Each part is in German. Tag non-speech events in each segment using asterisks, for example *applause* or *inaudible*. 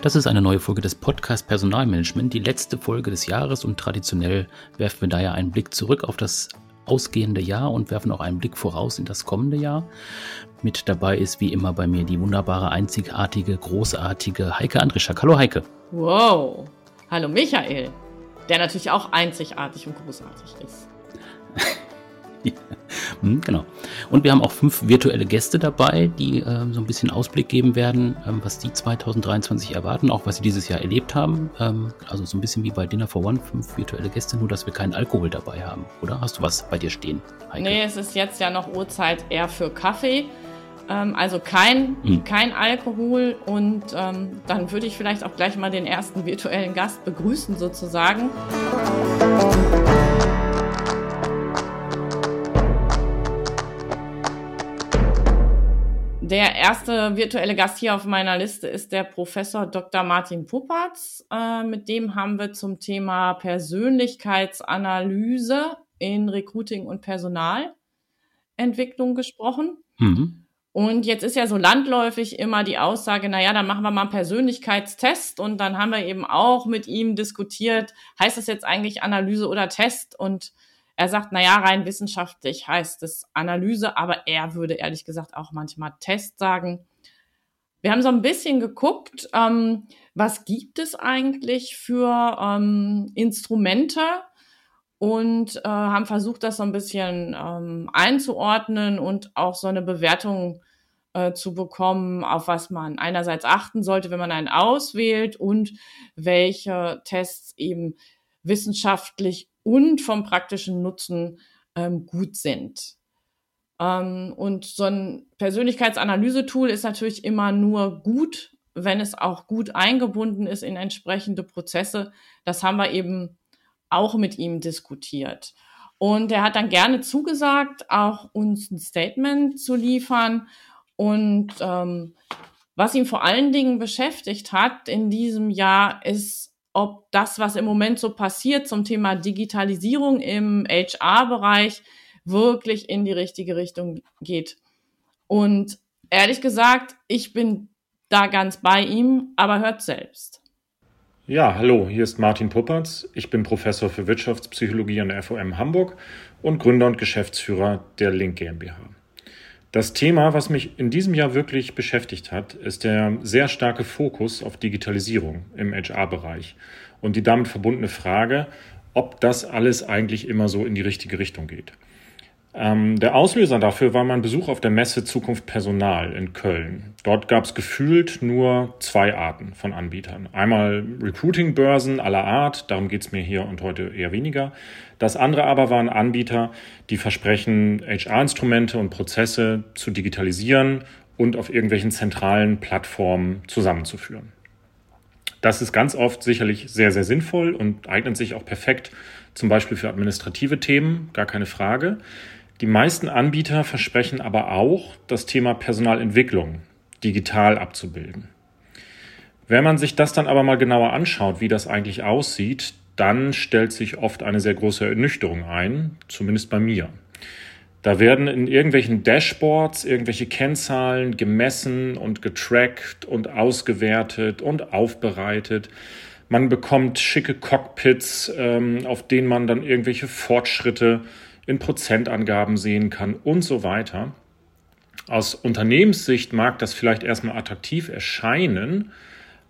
Das ist eine neue Folge des Podcast Personalmanagement, die letzte Folge des Jahres und traditionell werfen wir daher einen Blick zurück auf das ausgehende Jahr und werfen auch einen Blick voraus in das kommende Jahr. Mit dabei ist wie immer bei mir die wunderbare, einzigartige, großartige Heike Andrischak. Hallo Heike. Wow. Hallo Michael, der natürlich auch einzigartig und großartig ist. Hm, *laughs* *laughs* genau. Und wir haben auch fünf virtuelle Gäste dabei, die äh, so ein bisschen Ausblick geben werden, ähm, was die 2023 erwarten, auch was sie dieses Jahr erlebt haben. Ähm, also so ein bisschen wie bei Dinner for One, fünf virtuelle Gäste, nur dass wir keinen Alkohol dabei haben. Oder hast du was bei dir stehen? Heike? Nee, es ist jetzt ja noch Uhrzeit eher für Kaffee. Ähm, also kein, hm. kein Alkohol. Und ähm, dann würde ich vielleicht auch gleich mal den ersten virtuellen Gast begrüßen, sozusagen. Der erste virtuelle Gast hier auf meiner Liste ist der Professor Dr. Martin Puppatz. Äh, mit dem haben wir zum Thema Persönlichkeitsanalyse in Recruiting und Personalentwicklung gesprochen. Mhm. Und jetzt ist ja so landläufig immer die Aussage, na ja, dann machen wir mal einen Persönlichkeitstest und dann haben wir eben auch mit ihm diskutiert, heißt das jetzt eigentlich Analyse oder Test? Und er sagt, na ja, rein wissenschaftlich heißt es Analyse, aber er würde ehrlich gesagt auch manchmal Test sagen. Wir haben so ein bisschen geguckt, ähm, was gibt es eigentlich für ähm, Instrumente und äh, haben versucht, das so ein bisschen ähm, einzuordnen und auch so eine Bewertung äh, zu bekommen, auf was man einerseits achten sollte, wenn man einen auswählt und welche Tests eben wissenschaftlich und vom praktischen Nutzen ähm, gut sind. Ähm, und so ein Persönlichkeitsanalyse-Tool ist natürlich immer nur gut, wenn es auch gut eingebunden ist in entsprechende Prozesse. Das haben wir eben auch mit ihm diskutiert. Und er hat dann gerne zugesagt, auch uns ein Statement zu liefern. Und ähm, was ihn vor allen Dingen beschäftigt hat in diesem Jahr, ist ob das, was im Moment so passiert zum Thema Digitalisierung im HR-Bereich, wirklich in die richtige Richtung geht. Und ehrlich gesagt, ich bin da ganz bei ihm, aber hört selbst. Ja, hallo, hier ist Martin Puppertz. Ich bin Professor für Wirtschaftspsychologie an der FOM Hamburg und Gründer und Geschäftsführer der Link GmbH. Das Thema, was mich in diesem Jahr wirklich beschäftigt hat, ist der sehr starke Fokus auf Digitalisierung im HR-Bereich und die damit verbundene Frage, ob das alles eigentlich immer so in die richtige Richtung geht. Ähm, der Auslöser dafür war mein Besuch auf der Messe Zukunft Personal in Köln. Dort gab es gefühlt nur zwei Arten von Anbietern. Einmal Recruiting-Börsen aller Art, darum geht es mir hier und heute eher weniger. Das andere aber waren Anbieter, die versprechen, HR-Instrumente und Prozesse zu digitalisieren und auf irgendwelchen zentralen Plattformen zusammenzuführen. Das ist ganz oft sicherlich sehr, sehr sinnvoll und eignet sich auch perfekt zum Beispiel für administrative Themen, gar keine Frage. Die meisten Anbieter versprechen aber auch, das Thema Personalentwicklung digital abzubilden. Wenn man sich das dann aber mal genauer anschaut, wie das eigentlich aussieht, dann stellt sich oft eine sehr große Ernüchterung ein, zumindest bei mir. Da werden in irgendwelchen Dashboards irgendwelche Kennzahlen gemessen und getrackt und ausgewertet und aufbereitet. Man bekommt schicke Cockpits, ähm, auf denen man dann irgendwelche Fortschritte in Prozentangaben sehen kann und so weiter. Aus Unternehmenssicht mag das vielleicht erstmal attraktiv erscheinen,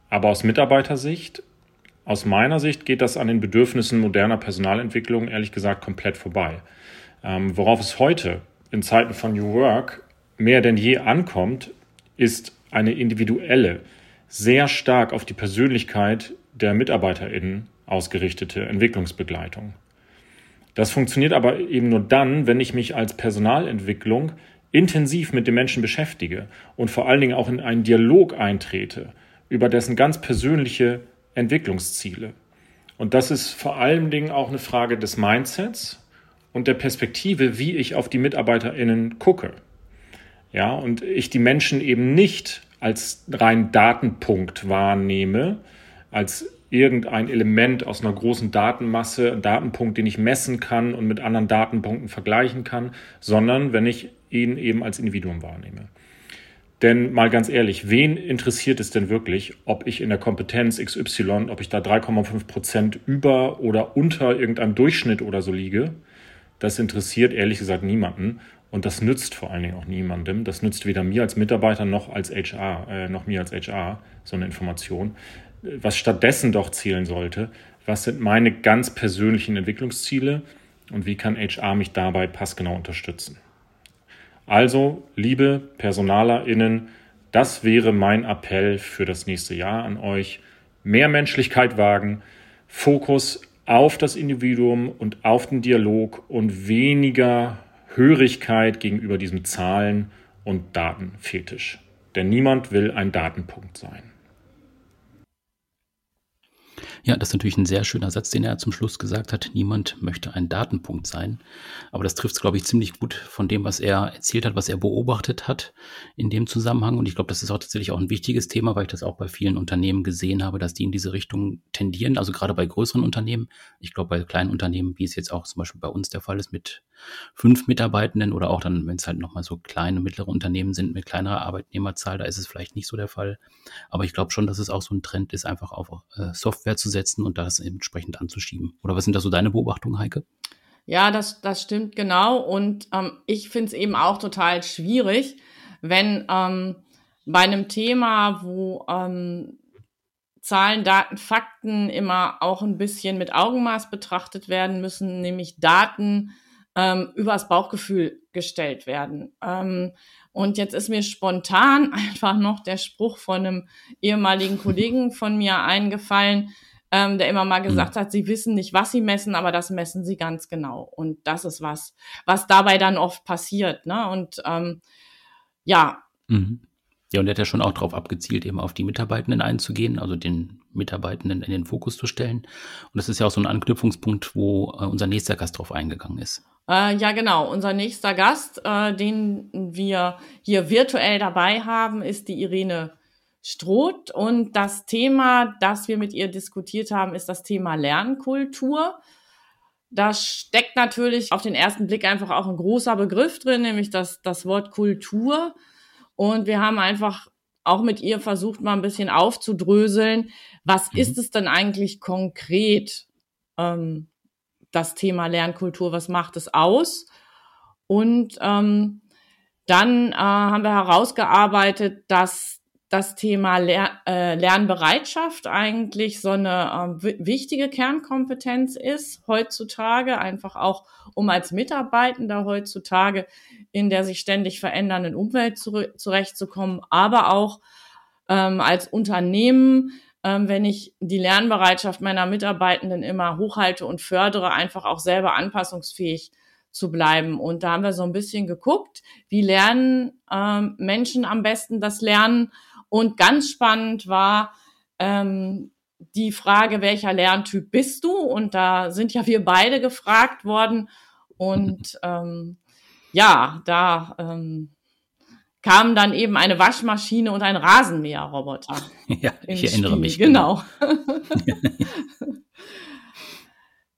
aber aus Mitarbeitersicht, aus meiner Sicht geht das an den Bedürfnissen moderner Personalentwicklung ehrlich gesagt komplett vorbei. Ähm, worauf es heute in Zeiten von New Work mehr denn je ankommt, ist eine individuelle, sehr stark auf die Persönlichkeit der MitarbeiterInnen ausgerichtete Entwicklungsbegleitung. Das funktioniert aber eben nur dann, wenn ich mich als Personalentwicklung intensiv mit dem Menschen beschäftige und vor allen Dingen auch in einen Dialog eintrete über dessen ganz persönliche Entwicklungsziele. Und das ist vor allen Dingen auch eine Frage des Mindsets und der Perspektive, wie ich auf die MitarbeiterInnen gucke. Ja, und ich die Menschen eben nicht als rein Datenpunkt wahrnehme, als irgendein Element aus einer großen Datenmasse, einen Datenpunkt, den ich messen kann und mit anderen Datenpunkten vergleichen kann, sondern wenn ich ihn eben als Individuum wahrnehme. Denn mal ganz ehrlich, wen interessiert es denn wirklich, ob ich in der Kompetenz XY, ob ich da 3,5 Prozent über oder unter irgendeinem Durchschnitt oder so liege? Das interessiert ehrlich gesagt niemanden. Und das nützt vor allen Dingen auch niemandem. Das nützt weder mir als Mitarbeiter noch als HR, äh, noch mir als HR, so eine Information. Was stattdessen doch zählen sollte, was sind meine ganz persönlichen Entwicklungsziele und wie kann HR mich dabei passgenau unterstützen? Also, liebe PersonalerInnen, das wäre mein Appell für das nächste Jahr an euch. Mehr Menschlichkeit wagen, Fokus auf das Individuum und auf den Dialog und weniger Hörigkeit gegenüber diesem Zahlen- und Datenfetisch. Denn niemand will ein Datenpunkt sein. Ja, das ist natürlich ein sehr schöner Satz, den er zum Schluss gesagt hat. Niemand möchte ein Datenpunkt sein. Aber das trifft es, glaube ich, ziemlich gut von dem, was er erzählt hat, was er beobachtet hat in dem Zusammenhang. Und ich glaube, das ist auch tatsächlich auch ein wichtiges Thema, weil ich das auch bei vielen Unternehmen gesehen habe, dass die in diese Richtung tendieren. Also gerade bei größeren Unternehmen. Ich glaube, bei kleinen Unternehmen, wie es jetzt auch zum Beispiel bei uns der Fall ist, mit fünf Mitarbeitenden oder auch dann, wenn es halt nochmal so kleine, mittlere Unternehmen sind mit kleinerer Arbeitnehmerzahl, da ist es vielleicht nicht so der Fall. Aber ich glaube schon, dass es auch so ein Trend ist, einfach auf äh, Software zu setzen und das entsprechend anzuschieben. Oder was sind da so deine Beobachtungen, Heike? Ja, das, das stimmt genau. Und ähm, ich finde es eben auch total schwierig, wenn ähm, bei einem Thema, wo ähm, Zahlen, Daten, Fakten immer auch ein bisschen mit Augenmaß betrachtet werden müssen, nämlich Daten ähm, übers Bauchgefühl gestellt werden. Ähm, und jetzt ist mir spontan *laughs* einfach noch der Spruch von einem ehemaligen Kollegen von mir eingefallen, ähm, der immer mal gesagt hat, sie wissen nicht, was sie messen, aber das messen sie ganz genau. Und das ist was, was dabei dann oft passiert. Ne? Und ähm, ja. Mhm. Ja, und er hat ja schon auch darauf abgezielt, eben auf die Mitarbeitenden einzugehen, also den Mitarbeitenden in den Fokus zu stellen. Und das ist ja auch so ein Anknüpfungspunkt, wo äh, unser nächster Gast drauf eingegangen ist. Äh, ja, genau. Unser nächster Gast, äh, den wir hier virtuell dabei haben, ist die Irene Stroth. Und das Thema, das wir mit ihr diskutiert haben, ist das Thema Lernkultur. Da steckt natürlich auf den ersten Blick einfach auch ein großer Begriff drin, nämlich das, das Wort Kultur. Und wir haben einfach auch mit ihr versucht, mal ein bisschen aufzudröseln, was mhm. ist es denn eigentlich konkret, ähm, das Thema Lernkultur, was macht es aus? Und ähm, dann äh, haben wir herausgearbeitet, dass das Thema Ler äh, Lernbereitschaft eigentlich so eine äh, wichtige Kernkompetenz ist heutzutage, einfach auch um als Mitarbeitender heutzutage in der sich ständig verändernden Umwelt zu zurechtzukommen, aber auch ähm, als Unternehmen, wenn ich die Lernbereitschaft meiner Mitarbeitenden immer hochhalte und fördere, einfach auch selber anpassungsfähig zu bleiben. Und da haben wir so ein bisschen geguckt, wie lernen ähm, Menschen am besten das Lernen und ganz spannend war ähm, die Frage, welcher Lerntyp bist du? Und da sind ja wir beide gefragt worden. Und ähm, ja, da ähm, kamen dann eben eine Waschmaschine und ein Rasenmäherroboter. Ja, ich erinnere Spiel. mich. Genau. *laughs*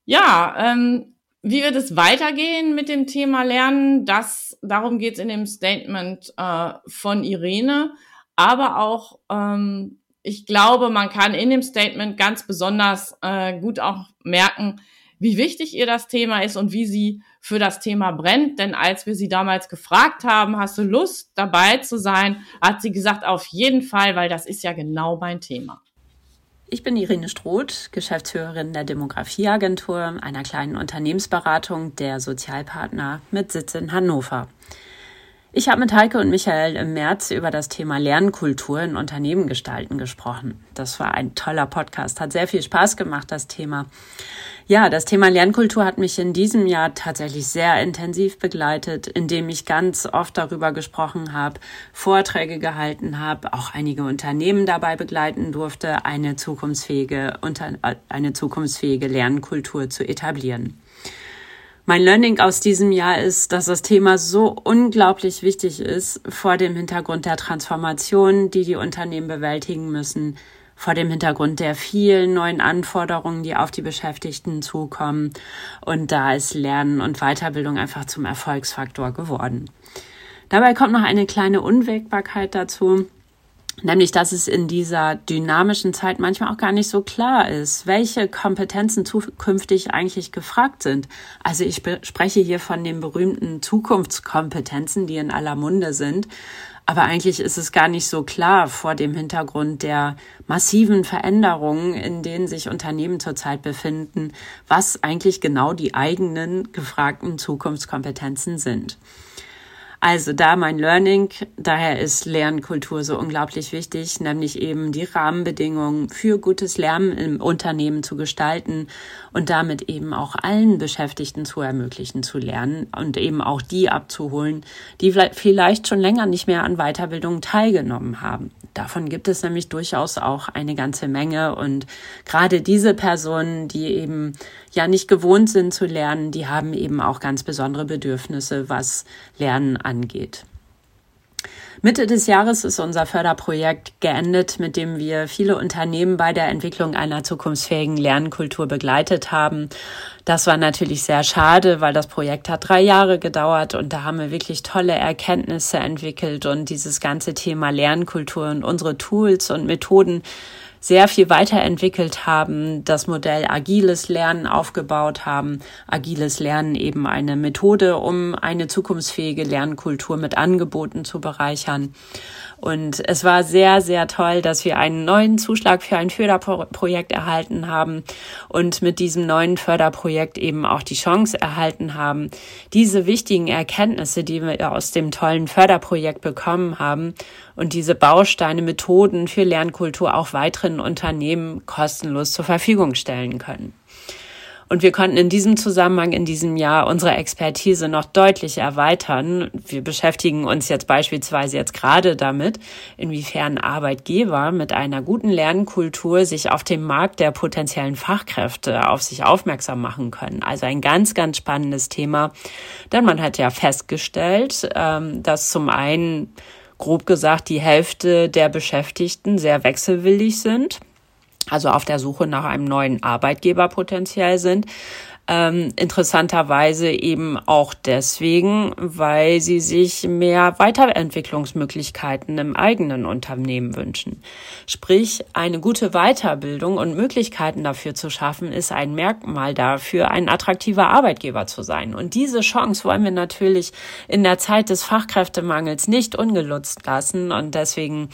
ja, ähm, wie wird es weitergehen mit dem Thema Lernen? Das, darum geht es in dem Statement äh, von Irene aber auch, ähm, ich glaube, man kann in dem Statement ganz besonders äh, gut auch merken, wie wichtig ihr das Thema ist und wie sie für das Thema brennt. Denn als wir sie damals gefragt haben, hast du Lust dabei zu sein, hat sie gesagt, auf jeden Fall, weil das ist ja genau mein Thema. Ich bin Irene Stroth, Geschäftsführerin der Demografieagentur, einer kleinen Unternehmensberatung der Sozialpartner mit Sitz in Hannover. Ich habe mit Heike und Michael im März über das Thema Lernkultur in Unternehmen gestalten gesprochen. Das war ein toller Podcast, hat sehr viel Spaß gemacht, das Thema. Ja, das Thema Lernkultur hat mich in diesem Jahr tatsächlich sehr intensiv begleitet, indem ich ganz oft darüber gesprochen habe, Vorträge gehalten habe, auch einige Unternehmen dabei begleiten durfte, eine zukunftsfähige, eine zukunftsfähige Lernkultur zu etablieren. Mein Learning aus diesem Jahr ist, dass das Thema so unglaublich wichtig ist vor dem Hintergrund der Transformation, die die Unternehmen bewältigen müssen, vor dem Hintergrund der vielen neuen Anforderungen, die auf die Beschäftigten zukommen. Und da ist Lernen und Weiterbildung einfach zum Erfolgsfaktor geworden. Dabei kommt noch eine kleine Unwägbarkeit dazu. Nämlich, dass es in dieser dynamischen Zeit manchmal auch gar nicht so klar ist, welche Kompetenzen zukünftig eigentlich gefragt sind. Also ich spreche hier von den berühmten Zukunftskompetenzen, die in aller Munde sind. Aber eigentlich ist es gar nicht so klar vor dem Hintergrund der massiven Veränderungen, in denen sich Unternehmen zurzeit befinden, was eigentlich genau die eigenen gefragten Zukunftskompetenzen sind. Also da mein Learning, daher ist Lernkultur so unglaublich wichtig, nämlich eben die Rahmenbedingungen für gutes Lernen im Unternehmen zu gestalten und damit eben auch allen Beschäftigten zu ermöglichen zu lernen und eben auch die abzuholen, die vielleicht schon länger nicht mehr an Weiterbildung teilgenommen haben. Davon gibt es nämlich durchaus auch eine ganze Menge und gerade diese Personen, die eben ja nicht gewohnt sind zu lernen, die haben eben auch ganz besondere Bedürfnisse, was Lernen angeht. Mitte des Jahres ist unser Förderprojekt geendet, mit dem wir viele Unternehmen bei der Entwicklung einer zukunftsfähigen Lernkultur begleitet haben. Das war natürlich sehr schade, weil das Projekt hat drei Jahre gedauert und da haben wir wirklich tolle Erkenntnisse entwickelt und dieses ganze Thema Lernkultur und unsere Tools und Methoden sehr viel weiterentwickelt haben, das Modell agiles Lernen aufgebaut haben. Agiles Lernen eben eine Methode, um eine zukunftsfähige Lernkultur mit Angeboten zu bereichern. Und es war sehr, sehr toll, dass wir einen neuen Zuschlag für ein Förderprojekt erhalten haben und mit diesem neuen Förderprojekt eben auch die Chance erhalten haben, diese wichtigen Erkenntnisse, die wir aus dem tollen Förderprojekt bekommen haben und diese Bausteine, Methoden für Lernkultur auch weiteren Unternehmen kostenlos zur Verfügung stellen können. Und wir konnten in diesem Zusammenhang in diesem Jahr unsere Expertise noch deutlich erweitern. Wir beschäftigen uns jetzt beispielsweise jetzt gerade damit, inwiefern Arbeitgeber mit einer guten Lernkultur sich auf dem Markt der potenziellen Fachkräfte auf sich aufmerksam machen können. Also ein ganz, ganz spannendes Thema. Denn man hat ja festgestellt, ähm, dass zum einen grob gesagt die Hälfte der Beschäftigten sehr wechselwillig sind also auf der Suche nach einem neuen Arbeitgeber potenziell sind. Ähm, interessanterweise eben auch deswegen, weil sie sich mehr Weiterentwicklungsmöglichkeiten im eigenen Unternehmen wünschen. Sprich, eine gute Weiterbildung und Möglichkeiten dafür zu schaffen, ist ein Merkmal dafür, ein attraktiver Arbeitgeber zu sein. Und diese Chance wollen wir natürlich in der Zeit des Fachkräftemangels nicht ungenutzt lassen. Und deswegen,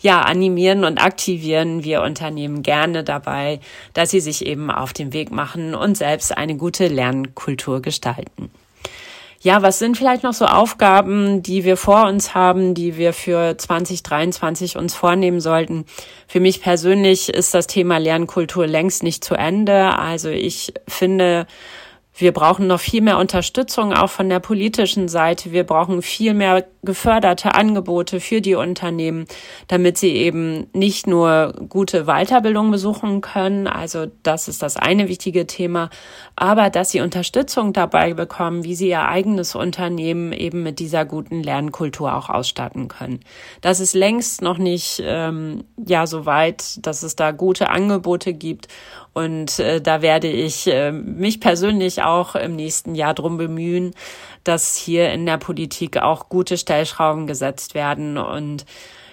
ja, animieren und aktivieren wir Unternehmen gerne dabei, dass sie sich eben auf den Weg machen und selbst eine gute Lernkultur gestalten. Ja, was sind vielleicht noch so Aufgaben, die wir vor uns haben, die wir für 2023 uns vornehmen sollten? Für mich persönlich ist das Thema Lernkultur längst nicht zu Ende. Also ich finde, wir brauchen noch viel mehr Unterstützung auch von der politischen Seite. Wir brauchen viel mehr geförderte Angebote für die Unternehmen, damit sie eben nicht nur gute Weiterbildung besuchen können. Also das ist das eine wichtige Thema, aber dass sie Unterstützung dabei bekommen, wie sie ihr eigenes Unternehmen eben mit dieser guten Lernkultur auch ausstatten können. Das ist längst noch nicht ähm, ja so weit, dass es da gute Angebote gibt und äh, da werde ich äh, mich persönlich auch im nächsten Jahr drum bemühen, dass hier in der Politik auch gute Stellschrauben gesetzt werden und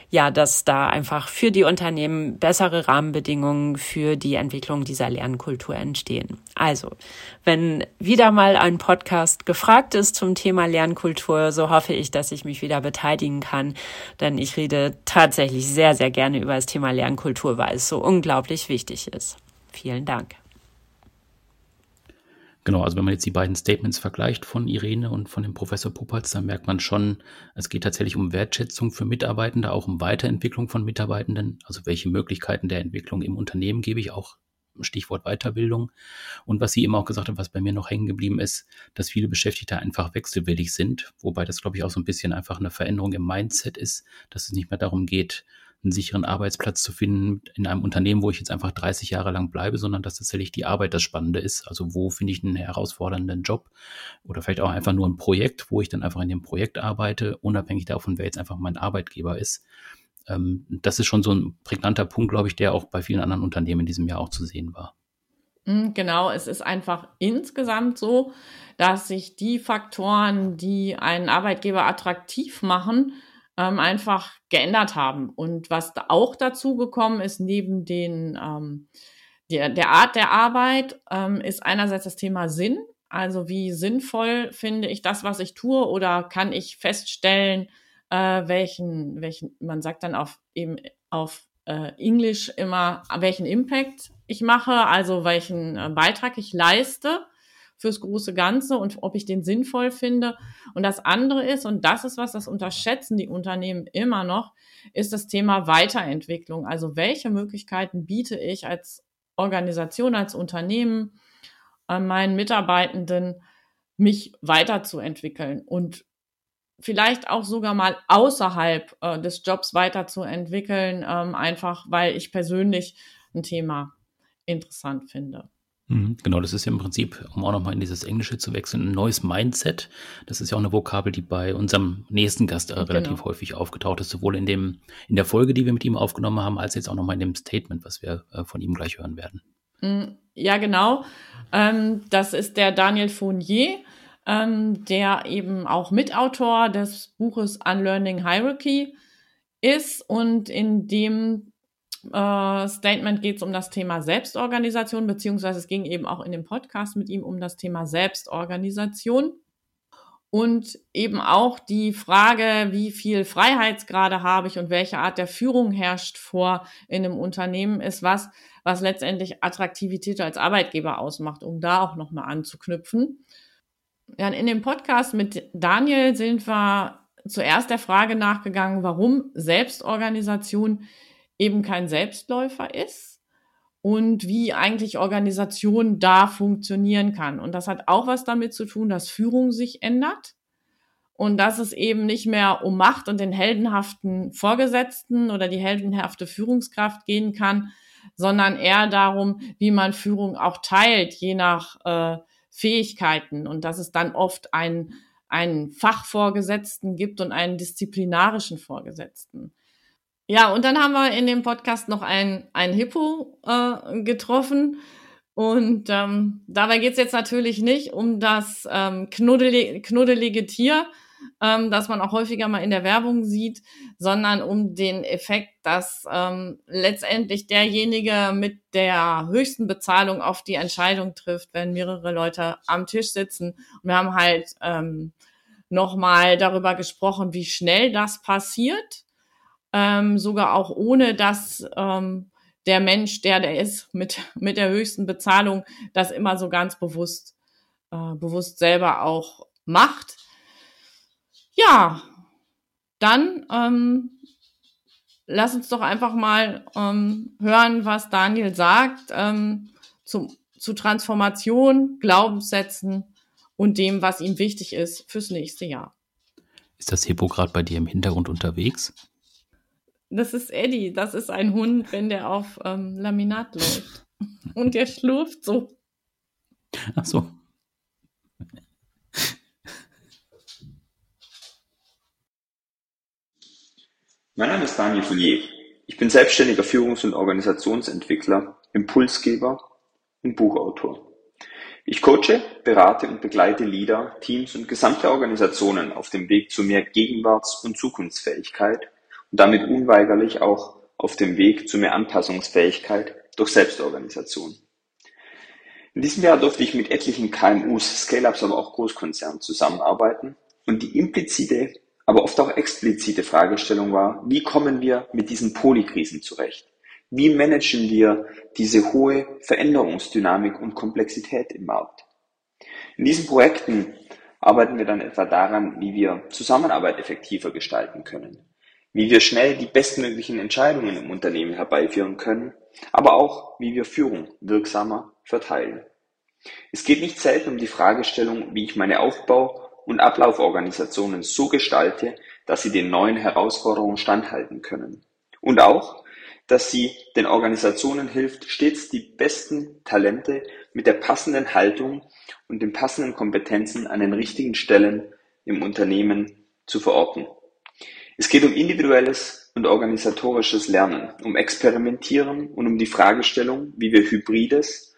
ja, dass da einfach für die Unternehmen bessere Rahmenbedingungen für die Entwicklung dieser Lernkultur entstehen. Also, wenn wieder mal ein Podcast gefragt ist zum Thema Lernkultur, so hoffe ich, dass ich mich wieder beteiligen kann, denn ich rede tatsächlich sehr, sehr gerne über das Thema Lernkultur, weil es so unglaublich wichtig ist. Vielen Dank. Genau, also wenn man jetzt die beiden Statements vergleicht von Irene und von dem Professor Puppatz, dann merkt man schon, es geht tatsächlich um Wertschätzung für Mitarbeitende, auch um Weiterentwicklung von Mitarbeitenden. Also welche Möglichkeiten der Entwicklung im Unternehmen gebe ich auch Stichwort Weiterbildung. Und was sie eben auch gesagt hat, was bei mir noch hängen geblieben ist, dass viele Beschäftigte einfach wechselwillig sind, wobei das, glaube ich, auch so ein bisschen einfach eine Veränderung im Mindset ist, dass es nicht mehr darum geht, einen sicheren Arbeitsplatz zu finden in einem Unternehmen, wo ich jetzt einfach 30 Jahre lang bleibe, sondern dass tatsächlich die Arbeit das Spannende ist. Also wo finde ich einen herausfordernden Job oder vielleicht auch einfach nur ein Projekt, wo ich dann einfach in dem Projekt arbeite, unabhängig davon, wer jetzt einfach mein Arbeitgeber ist. Ähm, das ist schon so ein prägnanter Punkt, glaube ich, der auch bei vielen anderen Unternehmen in diesem Jahr auch zu sehen war. Hm, genau, es ist einfach insgesamt so, dass sich die Faktoren, die einen Arbeitgeber attraktiv machen, ähm, einfach geändert haben. Und was da auch dazu gekommen ist, neben den, ähm, der, der Art der Arbeit, ähm, ist einerseits das Thema Sinn. Also wie sinnvoll finde ich das, was ich tue, oder kann ich feststellen, äh, welchen, welchen, man sagt dann auf eben auf äh, Englisch immer, welchen Impact ich mache, also welchen äh, Beitrag ich leiste fürs große Ganze und ob ich den sinnvoll finde. Und das andere ist, und das ist was, das unterschätzen die Unternehmen immer noch, ist das Thema Weiterentwicklung. Also welche Möglichkeiten biete ich als Organisation, als Unternehmen äh, meinen Mitarbeitenden, mich weiterzuentwickeln und vielleicht auch sogar mal außerhalb äh, des Jobs weiterzuentwickeln, ähm, einfach weil ich persönlich ein Thema interessant finde. Mhm, genau, das ist ja im Prinzip, um auch nochmal in dieses Englische zu wechseln, ein neues Mindset. Das ist ja auch eine Vokabel, die bei unserem nächsten Gast äh, relativ genau. häufig aufgetaucht ist, sowohl in dem, in der Folge, die wir mit ihm aufgenommen haben, als jetzt auch nochmal in dem Statement, was wir äh, von ihm gleich hören werden. Mm, ja, genau. Ähm, das ist der Daniel Fournier, ähm, der eben auch Mitautor des Buches Unlearning Hierarchy ist und in dem äh, Statement geht es um das Thema Selbstorganisation, beziehungsweise es ging eben auch in dem Podcast mit ihm um das Thema Selbstorganisation. Und eben auch die Frage, wie viel Freiheitsgrade habe ich und welche Art der Führung herrscht vor in einem Unternehmen, ist was, was letztendlich Attraktivität als Arbeitgeber ausmacht, um da auch nochmal anzuknüpfen. Ja, in dem Podcast mit Daniel sind wir zuerst der Frage nachgegangen, warum Selbstorganisation eben kein Selbstläufer ist und wie eigentlich Organisation da funktionieren kann. Und das hat auch was damit zu tun, dass Führung sich ändert und dass es eben nicht mehr um Macht und den heldenhaften Vorgesetzten oder die heldenhafte Führungskraft gehen kann, sondern eher darum, wie man Führung auch teilt, je nach äh, Fähigkeiten und dass es dann oft einen, einen Fachvorgesetzten gibt und einen disziplinarischen Vorgesetzten. Ja, und dann haben wir in dem Podcast noch ein, ein Hippo äh, getroffen. Und ähm, dabei geht's jetzt natürlich nicht um das ähm, knuddelige, knuddelige Tier, ähm, das man auch häufiger mal in der Werbung sieht, sondern um den Effekt, dass ähm, letztendlich derjenige mit der höchsten Bezahlung auf die Entscheidung trifft, wenn mehrere Leute am Tisch sitzen. Und wir haben halt ähm, nochmal darüber gesprochen, wie schnell das passiert ähm, sogar auch ohne dass ähm, der Mensch, der der ist, mit, *laughs* mit der höchsten Bezahlung, das immer so ganz bewusst, äh, bewusst selber auch macht. Ja, dann ähm, lass uns doch einfach mal ähm, hören, was Daniel sagt ähm, zum, zu Transformation, Glaubenssätzen und dem, was ihm wichtig ist fürs nächste Jahr. Ist das Hippo gerade bei dir im Hintergrund unterwegs? Das ist Eddie. Das ist ein Hund, wenn der auf ähm, Laminat läuft. Und der schlurft so. Ach so. Mein Name ist Daniel Fournier. Ich bin selbstständiger Führungs- und Organisationsentwickler, Impulsgeber und Buchautor. Ich coache, berate und begleite Leader, Teams und gesamte Organisationen auf dem Weg zu mehr Gegenwarts- und Zukunftsfähigkeit und damit unweigerlich auch auf dem Weg zu mehr Anpassungsfähigkeit durch Selbstorganisation. In diesem Jahr durfte ich mit etlichen KMUs, Scale-Ups, aber auch Großkonzernen zusammenarbeiten und die implizite, aber oft auch explizite Fragestellung war, wie kommen wir mit diesen Polykrisen zurecht? Wie managen wir diese hohe Veränderungsdynamik und Komplexität im Markt? In diesen Projekten arbeiten wir dann etwa daran, wie wir Zusammenarbeit effektiver gestalten können, wie wir schnell die bestmöglichen Entscheidungen im Unternehmen herbeiführen können, aber auch, wie wir Führung wirksamer verteilen. Es geht nicht selten um die Fragestellung, wie ich meine Aufbau- und Ablauforganisationen so gestalte, dass sie den neuen Herausforderungen standhalten können. Und auch, dass sie den Organisationen hilft, stets die besten Talente mit der passenden Haltung und den passenden Kompetenzen an den richtigen Stellen im Unternehmen zu verorten. Es geht um individuelles und organisatorisches Lernen, um Experimentieren und um die Fragestellung, wie wir Hybrides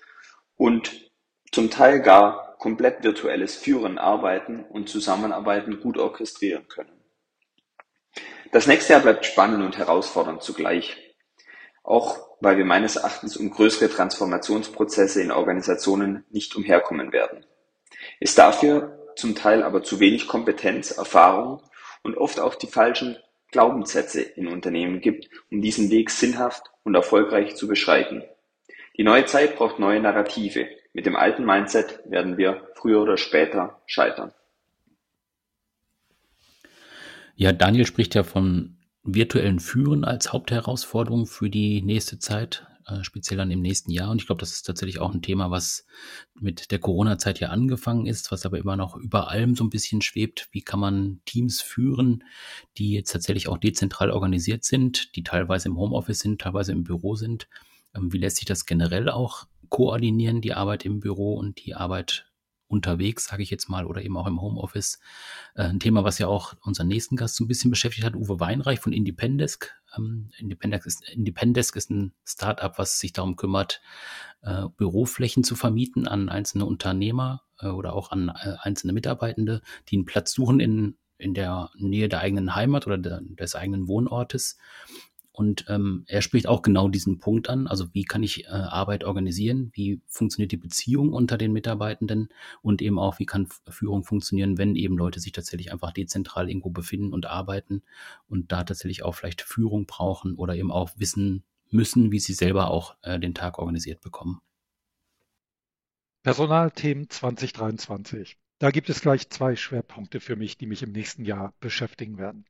und zum Teil gar komplett virtuelles Führen, Arbeiten und Zusammenarbeiten gut orchestrieren können. Das nächste Jahr bleibt spannend und herausfordernd zugleich. Auch weil wir meines Erachtens um größere Transformationsprozesse in Organisationen nicht umherkommen werden. Es dafür zum Teil aber zu wenig Kompetenz, Erfahrung und oft auch die falschen Glaubenssätze in Unternehmen gibt, um diesen Weg sinnhaft und erfolgreich zu beschreiten. Die neue Zeit braucht neue Narrative. Mit dem alten Mindset werden wir früher oder später scheitern. Ja, Daniel spricht ja von virtuellen Führen als Hauptherausforderung für die nächste Zeit, äh, speziell dann im nächsten Jahr. Und ich glaube, das ist tatsächlich auch ein Thema, was mit der Corona-Zeit ja angefangen ist, was aber immer noch über allem so ein bisschen schwebt. Wie kann man Teams führen, die jetzt tatsächlich auch dezentral organisiert sind, die teilweise im Homeoffice sind, teilweise im Büro sind? Ähm, wie lässt sich das generell auch koordinieren, die Arbeit im Büro und die Arbeit unterwegs, sage ich jetzt mal, oder eben auch im Homeoffice. Äh, ein Thema, was ja auch unseren nächsten Gast so ein bisschen beschäftigt hat, Uwe Weinreich von Independesk. Ähm, Independesk, ist, Independesk ist ein Startup, was sich darum kümmert, äh, Büroflächen zu vermieten an einzelne Unternehmer äh, oder auch an äh, einzelne Mitarbeitende, die einen Platz suchen in, in der Nähe der eigenen Heimat oder der, des eigenen Wohnortes und ähm, er spricht auch genau diesen Punkt an. Also wie kann ich äh, Arbeit organisieren? Wie funktioniert die Beziehung unter den Mitarbeitenden? Und eben auch, wie kann Führung funktionieren, wenn eben Leute sich tatsächlich einfach dezentral irgendwo befinden und arbeiten und da tatsächlich auch vielleicht Führung brauchen oder eben auch wissen müssen, wie sie selber auch äh, den Tag organisiert bekommen. Personalthemen 2023. Da gibt es gleich zwei Schwerpunkte für mich, die mich im nächsten Jahr beschäftigen werden.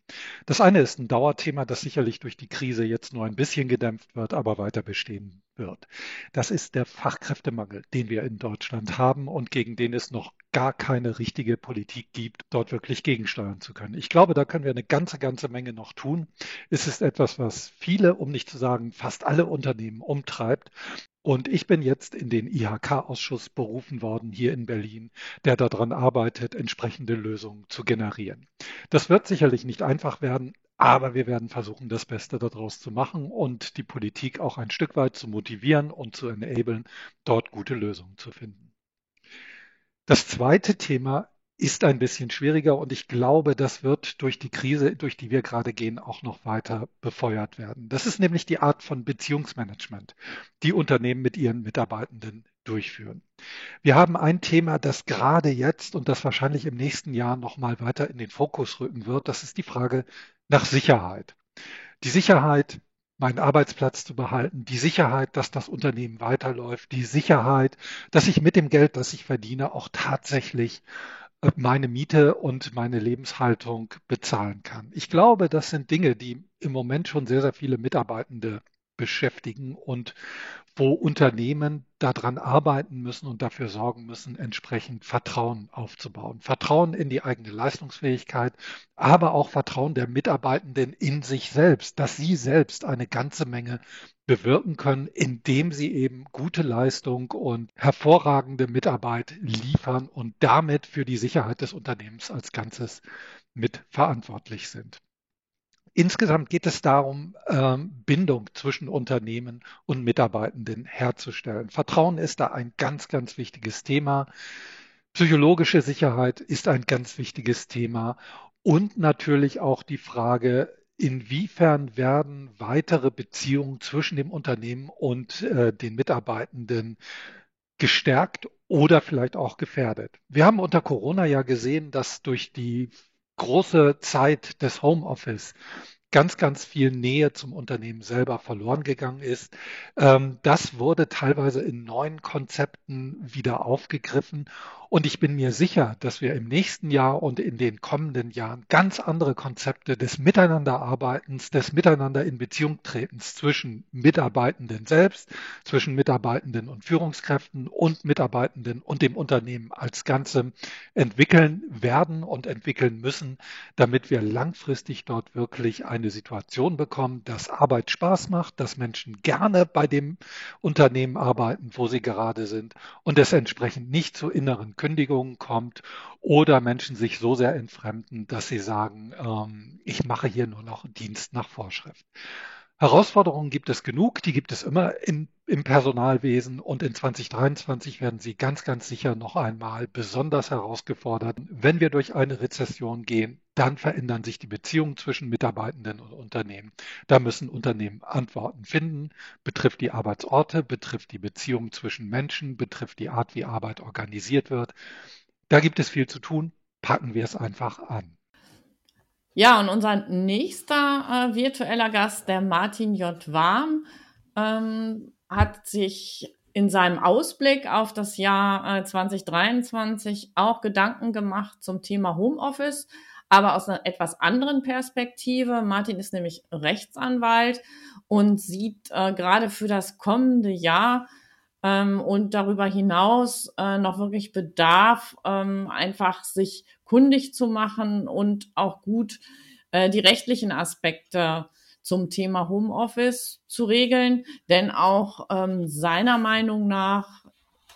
Das eine ist ein Dauerthema, das sicherlich durch die Krise jetzt nur ein bisschen gedämpft wird, aber weiter bestehen wird. Das ist der Fachkräftemangel, den wir in Deutschland haben und gegen den es noch gar keine richtige Politik gibt, dort wirklich gegensteuern zu können. Ich glaube, da können wir eine ganze, ganze Menge noch tun. Es ist etwas, was viele, um nicht zu sagen fast alle Unternehmen umtreibt. Und ich bin jetzt in den IHK-Ausschuss berufen worden hier in Berlin, der daran arbeitet, entsprechende Lösungen zu generieren. Das wird sicherlich nicht einfach werden, aber wir werden versuchen, das Beste daraus zu machen und die Politik auch ein Stück weit zu motivieren und zu enablen, dort gute Lösungen zu finden. Das zweite Thema ist ein bisschen schwieriger und ich glaube, das wird durch die Krise, durch die wir gerade gehen, auch noch weiter befeuert werden. Das ist nämlich die Art von Beziehungsmanagement, die Unternehmen mit ihren Mitarbeitenden durchführen. Wir haben ein Thema, das gerade jetzt und das wahrscheinlich im nächsten Jahr noch mal weiter in den Fokus rücken wird. Das ist die Frage nach Sicherheit. Die Sicherheit, meinen Arbeitsplatz zu behalten, die Sicherheit, dass das Unternehmen weiterläuft, die Sicherheit, dass ich mit dem Geld, das ich verdiene, auch tatsächlich meine Miete und meine Lebenshaltung bezahlen kann. Ich glaube, das sind Dinge, die im Moment schon sehr, sehr viele Mitarbeitende beschäftigen und wo Unternehmen daran arbeiten müssen und dafür sorgen müssen, entsprechend Vertrauen aufzubauen. Vertrauen in die eigene Leistungsfähigkeit, aber auch Vertrauen der Mitarbeitenden in sich selbst, dass sie selbst eine ganze Menge bewirken können, indem sie eben gute Leistung und hervorragende Mitarbeit liefern und damit für die Sicherheit des Unternehmens als Ganzes mitverantwortlich sind. Insgesamt geht es darum, ähm, Bindung zwischen Unternehmen und Mitarbeitenden herzustellen. Vertrauen ist da ein ganz, ganz wichtiges Thema. Psychologische Sicherheit ist ein ganz wichtiges Thema. Und natürlich auch die Frage, inwiefern werden weitere Beziehungen zwischen dem Unternehmen und äh, den Mitarbeitenden gestärkt oder vielleicht auch gefährdet. Wir haben unter Corona ja gesehen, dass durch die große Zeit des Homeoffice ganz, ganz viel Nähe zum Unternehmen selber verloren gegangen ist. Ähm, das wurde teilweise in neuen Konzepten wieder aufgegriffen und ich bin mir sicher, dass wir im nächsten Jahr und in den kommenden Jahren ganz andere Konzepte des Miteinanderarbeitens, des Miteinander in Beziehung tretens zwischen Mitarbeitenden selbst, zwischen Mitarbeitenden und Führungskräften und Mitarbeitenden und dem Unternehmen als Ganze entwickeln werden und entwickeln müssen, damit wir langfristig dort wirklich eine Situation bekommen, dass Arbeit Spaß macht, dass Menschen gerne bei dem Unternehmen arbeiten, wo sie gerade sind und es entsprechend nicht zu inneren Kündigungen kommt oder Menschen sich so sehr entfremden, dass sie sagen, ähm, ich mache hier nur noch Dienst nach Vorschrift. Herausforderungen gibt es genug, die gibt es immer im, im, Personalwesen und in 2023 werden sie ganz, ganz sicher noch einmal besonders herausgefordert. Wenn wir durch eine Rezession gehen, dann verändern sich die Beziehungen zwischen Mitarbeitenden und Unternehmen. Da müssen Unternehmen Antworten finden, betrifft die Arbeitsorte, betrifft die Beziehungen zwischen Menschen, betrifft die Art, wie Arbeit organisiert wird. Da gibt es viel zu tun. Packen wir es einfach an. Ja, und unser nächster äh, virtueller Gast, der Martin J. Warm, ähm, hat sich in seinem Ausblick auf das Jahr äh, 2023 auch Gedanken gemacht zum Thema Homeoffice, aber aus einer etwas anderen Perspektive. Martin ist nämlich Rechtsanwalt und sieht äh, gerade für das kommende Jahr ähm, und darüber hinaus äh, noch wirklich Bedarf, ähm, einfach sich kundig zu machen und auch gut äh, die rechtlichen Aspekte zum Thema Homeoffice zu regeln. Denn auch ähm, seiner Meinung nach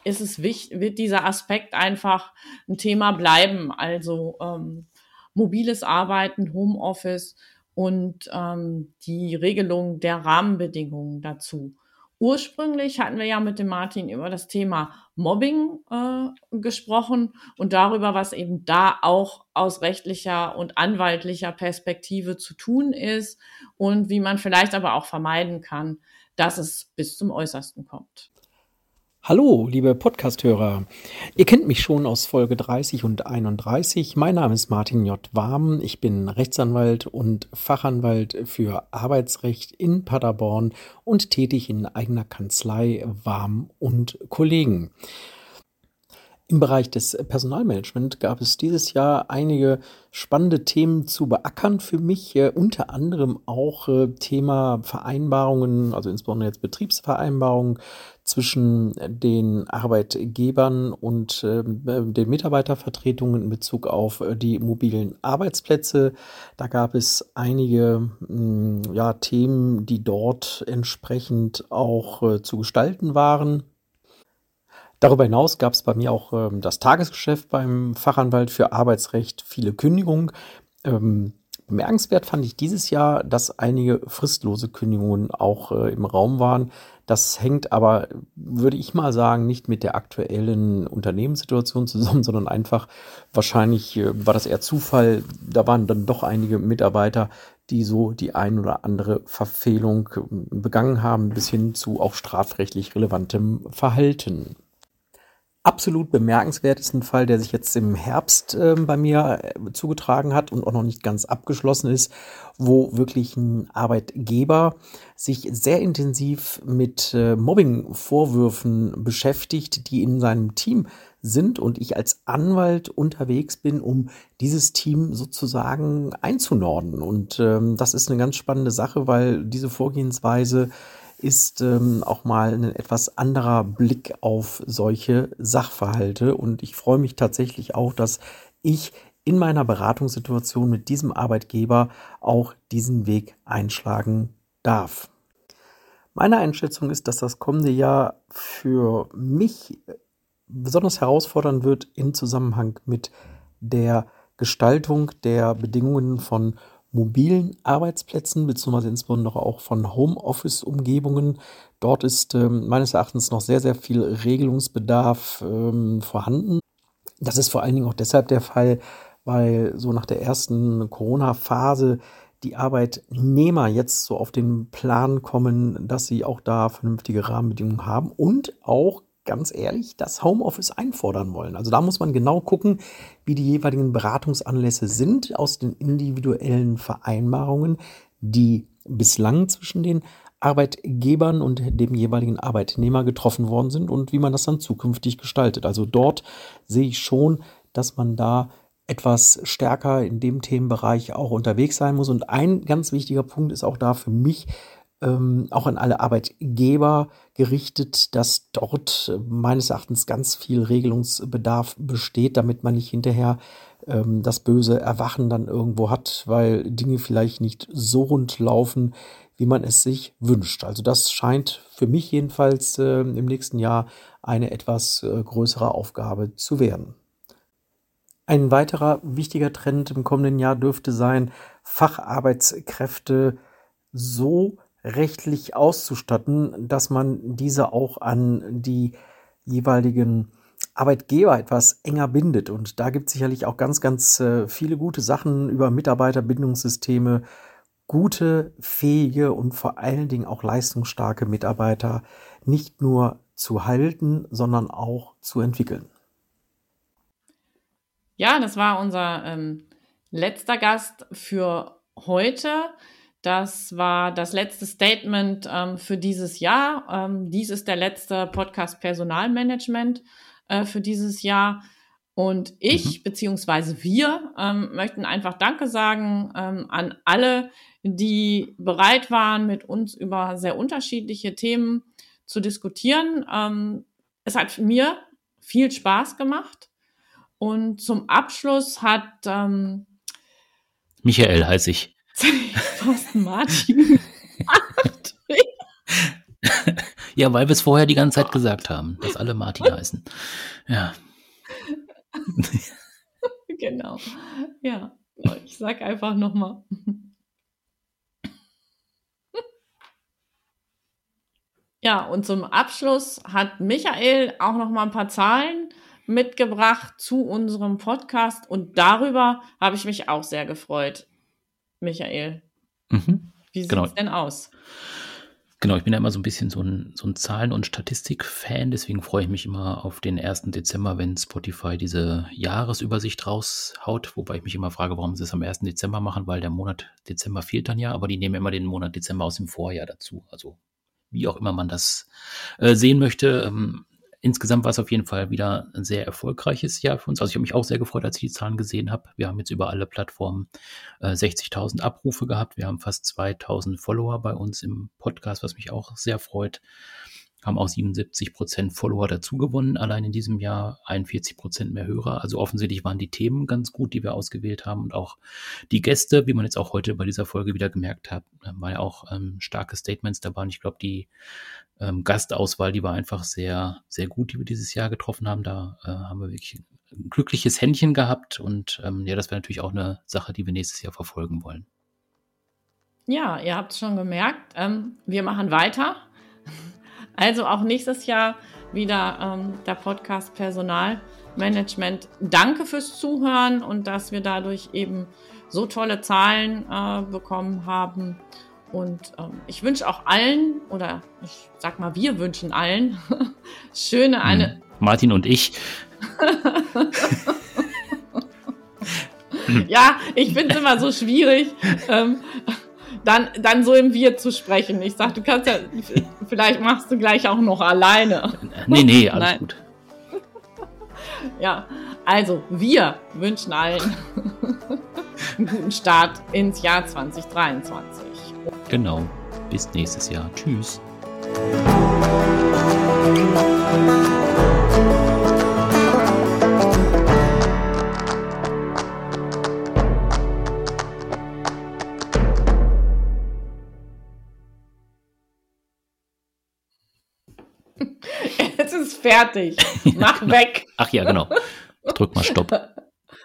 ist es wichtig, wird dieser Aspekt einfach ein Thema bleiben. Also ähm, mobiles Arbeiten, Homeoffice und ähm, die Regelung der Rahmenbedingungen dazu. Ursprünglich hatten wir ja mit dem Martin über das Thema Mobbing äh, gesprochen und darüber, was eben da auch aus rechtlicher und anwaltlicher Perspektive zu tun ist und wie man vielleicht aber auch vermeiden kann, dass es bis zum Äußersten kommt. Hallo, liebe Podcasthörer. Ihr kennt mich schon aus Folge 30 und 31. Mein Name ist Martin J. Warm. Ich bin Rechtsanwalt und Fachanwalt für Arbeitsrecht in Paderborn und tätig in eigener Kanzlei Warm und Kollegen. Im Bereich des Personalmanagement gab es dieses Jahr einige spannende Themen zu beackern für mich, äh, unter anderem auch äh, Thema Vereinbarungen, also insbesondere jetzt Betriebsvereinbarungen zwischen den Arbeitgebern und äh, den Mitarbeitervertretungen in Bezug auf äh, die mobilen Arbeitsplätze. Da gab es einige mm, ja, Themen, die dort entsprechend auch äh, zu gestalten waren. Darüber hinaus gab es bei mir auch ähm, das Tagesgeschäft beim Fachanwalt für Arbeitsrecht, viele Kündigungen. Ähm, bemerkenswert fand ich dieses Jahr, dass einige fristlose Kündigungen auch äh, im Raum waren. Das hängt aber, würde ich mal sagen, nicht mit der aktuellen Unternehmenssituation zusammen, *laughs* sondern einfach wahrscheinlich äh, war das eher Zufall. Da waren dann doch einige Mitarbeiter, die so die ein oder andere Verfehlung äh, begangen haben, bis hin zu auch strafrechtlich relevantem Verhalten absolut bemerkenswertesten Fall, der sich jetzt im Herbst äh, bei mir äh, zugetragen hat und auch noch nicht ganz abgeschlossen ist, wo wirklich ein Arbeitgeber sich sehr intensiv mit äh, Mobbing-Vorwürfen beschäftigt, die in seinem Team sind und ich als Anwalt unterwegs bin, um dieses Team sozusagen einzunorden. Und ähm, das ist eine ganz spannende Sache, weil diese Vorgehensweise ist ähm, auch mal ein etwas anderer Blick auf solche Sachverhalte. Und ich freue mich tatsächlich auch, dass ich in meiner Beratungssituation mit diesem Arbeitgeber auch diesen Weg einschlagen darf. Meine Einschätzung ist, dass das kommende Jahr für mich besonders herausfordernd wird im Zusammenhang mit der Gestaltung der Bedingungen von mobilen Arbeitsplätzen, beziehungsweise insbesondere auch von Homeoffice-Umgebungen. Dort ist ähm, meines Erachtens noch sehr, sehr viel Regelungsbedarf ähm, vorhanden. Das ist vor allen Dingen auch deshalb der Fall, weil so nach der ersten Corona-Phase die Arbeitnehmer jetzt so auf den Plan kommen, dass sie auch da vernünftige Rahmenbedingungen haben und auch ganz ehrlich das Homeoffice einfordern wollen. Also da muss man genau gucken, wie die jeweiligen Beratungsanlässe sind aus den individuellen Vereinbarungen, die bislang zwischen den Arbeitgebern und dem jeweiligen Arbeitnehmer getroffen worden sind und wie man das dann zukünftig gestaltet. Also dort sehe ich schon, dass man da etwas stärker in dem Themenbereich auch unterwegs sein muss. Und ein ganz wichtiger Punkt ist auch da für mich, ähm, auch an alle Arbeitgeber gerichtet, dass dort äh, meines Erachtens ganz viel Regelungsbedarf besteht, damit man nicht hinterher ähm, das böse Erwachen dann irgendwo hat, weil Dinge vielleicht nicht so rund laufen, wie man es sich wünscht. Also das scheint für mich jedenfalls äh, im nächsten Jahr eine etwas äh, größere Aufgabe zu werden. Ein weiterer wichtiger Trend im kommenden Jahr dürfte sein, Facharbeitskräfte so rechtlich auszustatten, dass man diese auch an die jeweiligen Arbeitgeber etwas enger bindet. Und da gibt es sicherlich auch ganz, ganz äh, viele gute Sachen über Mitarbeiterbindungssysteme, gute, fähige und vor allen Dingen auch leistungsstarke Mitarbeiter nicht nur zu halten, sondern auch zu entwickeln. Ja, das war unser ähm, letzter Gast für heute. Das war das letzte Statement ähm, für dieses Jahr. Ähm, dies ist der letzte Podcast Personalmanagement äh, für dieses Jahr. Und ich mhm. beziehungsweise wir ähm, möchten einfach Danke sagen ähm, an alle, die bereit waren, mit uns über sehr unterschiedliche Themen zu diskutieren. Ähm, es hat mir viel Spaß gemacht. Und zum Abschluss hat ähm, Michael heiße ich. Fast Martin. ja, weil wir es vorher die ganze Zeit gesagt haben, dass alle Martin heißen. Ja. *laughs* genau. Ja, ich sag einfach nochmal. Ja, und zum Abschluss hat Michael auch noch mal ein paar Zahlen mitgebracht zu unserem Podcast und darüber habe ich mich auch sehr gefreut. Michael, mhm. wie sieht es genau. denn aus? Genau, ich bin ja immer so ein bisschen so ein, so ein Zahlen- und Statistik-Fan, deswegen freue ich mich immer auf den 1. Dezember, wenn Spotify diese Jahresübersicht raushaut, wobei ich mich immer frage, warum sie es am 1. Dezember machen, weil der Monat Dezember fehlt dann ja, aber die nehmen immer den Monat Dezember aus dem Vorjahr dazu. Also wie auch immer man das äh, sehen möchte. Ähm, insgesamt war es auf jeden Fall wieder ein sehr erfolgreiches Jahr für uns. Also ich habe mich auch sehr gefreut, als ich die Zahlen gesehen habe. Wir haben jetzt über alle Plattformen äh, 60.000 Abrufe gehabt. Wir haben fast 2.000 Follower bei uns im Podcast, was mich auch sehr freut haben auch 77 Prozent Follower dazugewonnen, allein in diesem Jahr 41 Prozent mehr Hörer. Also offensichtlich waren die Themen ganz gut, die wir ausgewählt haben und auch die Gäste, wie man jetzt auch heute bei dieser Folge wieder gemerkt hat, war ja auch ähm, starke Statements dabei. Und ich glaube, die ähm, Gastauswahl, die war einfach sehr, sehr gut, die wir dieses Jahr getroffen haben. Da äh, haben wir wirklich ein glückliches Händchen gehabt und ähm, ja, das wäre natürlich auch eine Sache, die wir nächstes Jahr verfolgen wollen. Ja, ihr habt es schon gemerkt. Ähm, wir machen weiter. Also auch nächstes Jahr wieder ähm, der Podcast Personalmanagement. Danke fürs Zuhören und dass wir dadurch eben so tolle Zahlen äh, bekommen haben. Und ähm, ich wünsche auch allen, oder ich sag mal, wir wünschen allen, *laughs* schöne hm. eine. Martin und ich. *laughs* ja, ich finde es immer so schwierig. Ähm, dann, dann so im Wir zu sprechen. Ich sag, du kannst ja, vielleicht machst du gleich auch noch alleine. Nee, nee, alles Nein. gut. Ja, also wir wünschen allen einen guten Start ins Jahr 2023. Genau. Bis nächstes Jahr. Tschüss. Fertig. *laughs* Mach weg. Ach ja, genau. Ich drück mal Stopp. *laughs*